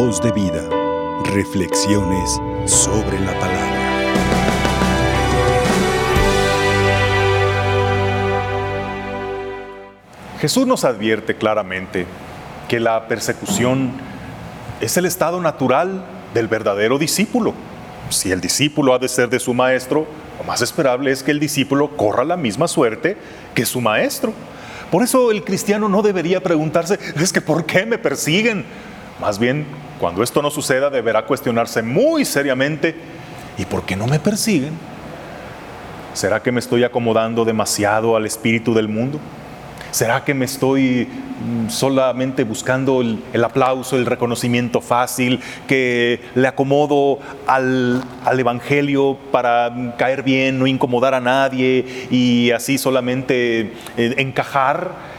Voz de vida. Reflexiones sobre la palabra. Jesús nos advierte claramente que la persecución es el estado natural del verdadero discípulo. Si el discípulo ha de ser de su maestro, lo más esperable es que el discípulo corra la misma suerte que su maestro. Por eso el cristiano no debería preguntarse, es que ¿por qué me persiguen? Más bien, cuando esto no suceda, deberá cuestionarse muy seriamente, ¿y por qué no me persiguen? ¿Será que me estoy acomodando demasiado al espíritu del mundo? ¿Será que me estoy mm, solamente buscando el, aplauso, el reconocimiento fácil, que le acomodo al, al, Evangelio para caer bien, no incomodar a nadie y así solamente eh, encajar?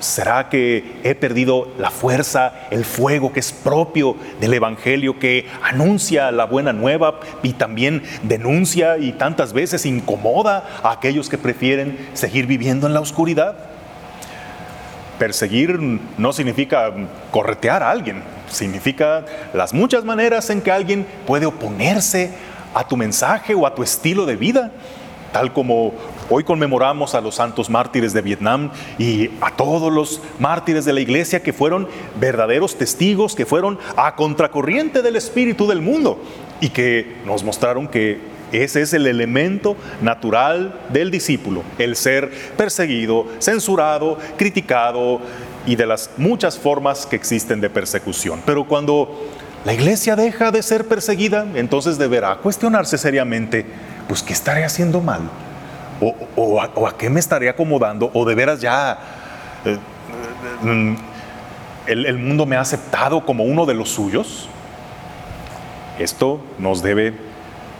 ¿Será que he perdido la fuerza, el fuego que es propio del Evangelio, que anuncia la buena nueva y también denuncia y tantas veces incomoda a aquellos que prefieren seguir viviendo en la oscuridad? Perseguir no significa corretear a alguien, significa las muchas maneras en que alguien puede oponerse a tu mensaje o a tu estilo de vida tal como hoy conmemoramos a los santos mártires de Vietnam y a todos los mártires de la iglesia que fueron verdaderos testigos, que fueron a contracorriente del espíritu del mundo y que nos mostraron que ese es el elemento natural del discípulo, el ser perseguido, censurado, criticado y de las muchas formas que existen de persecución. Pero cuando la iglesia deja de ser perseguida, entonces deberá cuestionarse seriamente pues ¿qué estaré haciendo mal? ¿O, a, qué me estaré acomodando? ¿O de veras ya eh, mm, el, mundo me ha aceptado como uno de los suyos? Esto nos debe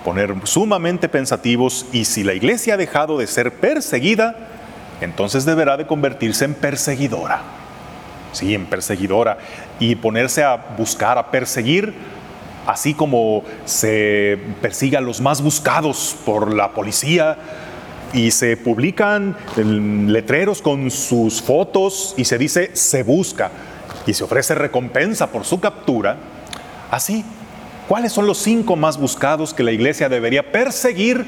poner sumamente pensativos y si la iglesia ha dejado de ser perseguida, entonces deberá de convertirse en perseguidora. Sí, en perseguidora y ponerse a buscar, a perseguir así como se persigue a los más buscados por la policía y se publican letreros con sus fotos y se dice se busca y se ofrece recompensa por su captura, así, ¿cuáles son los cinco más buscados que la iglesia debería perseguir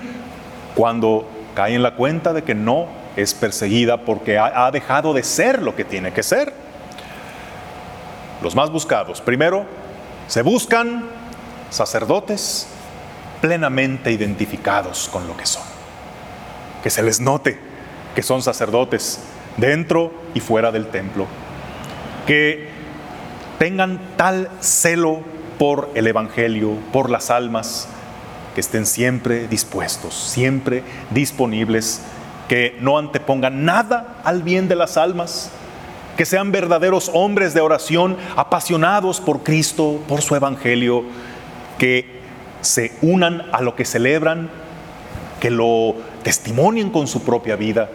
cuando cae en la cuenta de que no es perseguida porque ha dejado de ser lo que tiene que ser? Los más buscados, primero, se buscan sacerdotes plenamente identificados con lo que son. Que se les note que son sacerdotes dentro y fuera del templo. Que tengan tal celo por el Evangelio, por las almas, que estén siempre dispuestos, siempre disponibles, que no antepongan nada al bien de las almas, que sean verdaderos hombres de oración, apasionados por Cristo, por su Evangelio, que se unan a lo que celebran, que lo testimonien con su propia vida,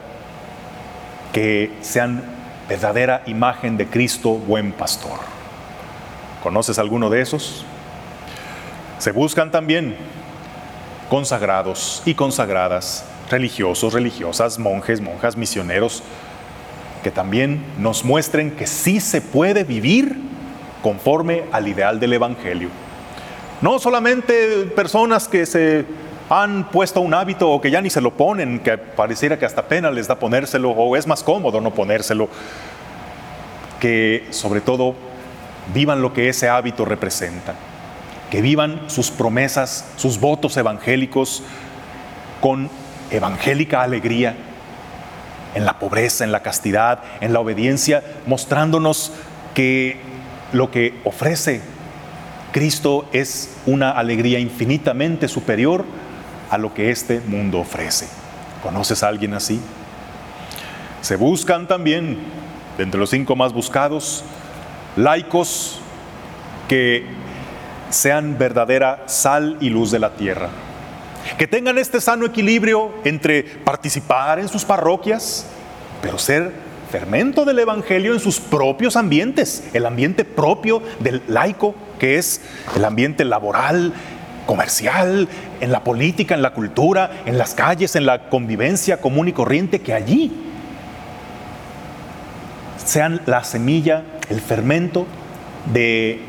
que sean verdadera imagen de Cristo, buen pastor. ¿Conoces alguno de esos? Se buscan también consagrados y consagradas, religiosos, religiosas, monjes, monjas, misioneros, que también nos muestren que sí se puede vivir conforme al ideal del Evangelio. No solamente personas que se han puesto un hábito o que ya ni se lo ponen, que pareciera que hasta pena les da ponérselo o es más cómodo no ponérselo, que sobre todo vivan lo que ese hábito representa, que vivan sus promesas, sus votos evangélicos con evangélica alegría, en la pobreza, en la castidad, en la obediencia, mostrándonos que lo que ofrece Cristo es una alegría infinitamente superior a lo que este mundo ofrece. ¿Conoces a alguien así? Se buscan también, de entre los cinco más buscados, laicos que sean verdadera sal y luz de la tierra. Que tengan este sano equilibrio entre participar en sus parroquias, pero ser fermento del Evangelio en sus propios ambientes, el ambiente propio del laico, que es el ambiente laboral, comercial, en la política, en la cultura, en las calles, en la convivencia común y corriente, que allí sean la semilla, el fermento de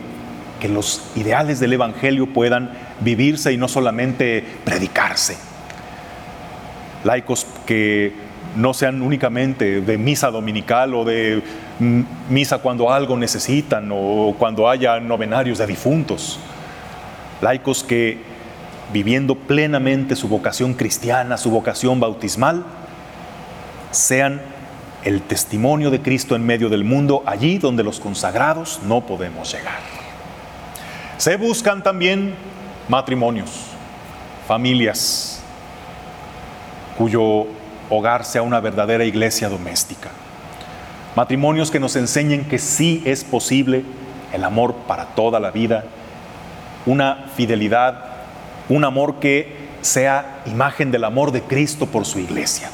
que los ideales del Evangelio puedan vivirse y no solamente predicarse. Laicos que no sean únicamente de misa dominical o de misa cuando algo necesitan o cuando haya novenarios de difuntos. Laicos que viviendo plenamente su vocación cristiana, su vocación bautismal, sean el testimonio de Cristo en medio del mundo, allí donde los consagrados no podemos llegar. Se buscan también matrimonios, familias, cuyo hogar sea una verdadera iglesia doméstica. Matrimonios que nos enseñen que sí es posible el amor para toda la vida, una fidelidad, un amor que sea imagen del amor de Cristo por su iglesia.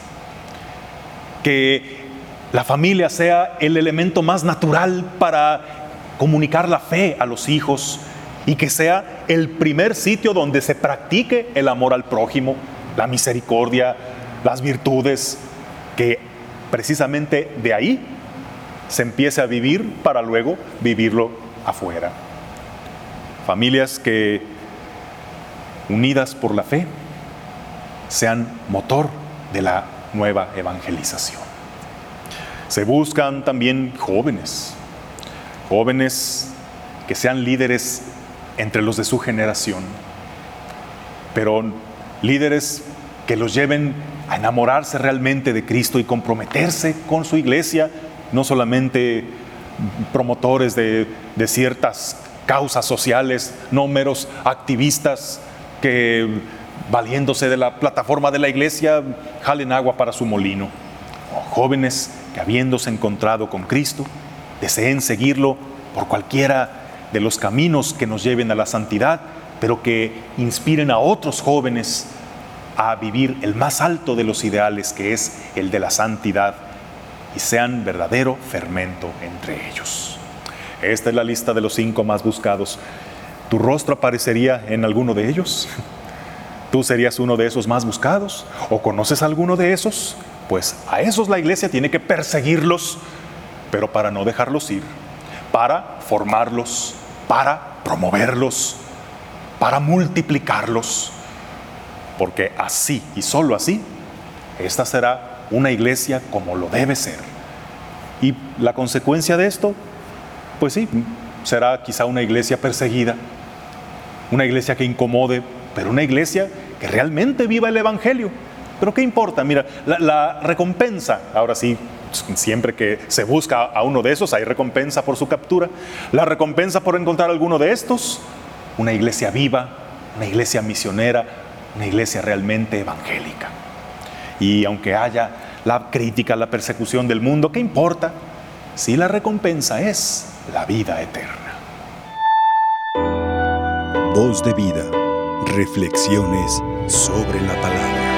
Que la familia sea el elemento más natural para comunicar la fe a los hijos y que sea el primer sitio donde se practique el amor al prójimo, la misericordia, las virtudes, que precisamente de ahí se empiece a vivir para luego vivirlo afuera. Familias que, unidas por la fe, sean motor de la nueva evangelización. Se buscan también jóvenes, jóvenes que sean líderes entre los de su generación, pero líderes que los lleven a enamorarse realmente de Cristo y comprometerse con su iglesia, no solamente promotores de, ciertas causas sociales, no meros activistas que valiéndose de la plataforma de la iglesia jalen agua para su molino. jóvenes que habiéndose encontrado con Cristo, deseen seguirlo por cualquiera de los caminos que nos lleven a la santidad, pero que inspiren a otros jóvenes a vivir el más alto de los ideales, que es el de la santidad, y sean verdadero fermento entre ellos. Esta es la lista de los cinco más buscados. ¿Tu rostro aparecería en alguno de ellos? ¿Tú serías uno de esos más buscados? ¿O conoces alguno de esos? Pues a esos la iglesia tiene que perseguirlos, pero para no dejarlos ir, para formarlos, para promoverlos, para multiplicarlos porque así y solo así, esta será una iglesia como lo debe ser. Y la consecuencia de esto, pues sí, será quizá una iglesia perseguida, una iglesia que incomode, pero una iglesia que realmente viva el Evangelio. Pero ¿qué importa? Mira, la, recompensa, ahora sí, siempre que se busca a uno de esos, hay recompensa por su captura. La recompensa por encontrar alguno de estos, una iglesia viva, una iglesia misionera, una iglesia realmente evangélica. Y aunque haya la crítica, la persecución del mundo, ¿qué importa? Si la recompensa es la vida eterna. Voz de vida. Reflexiones sobre la palabra.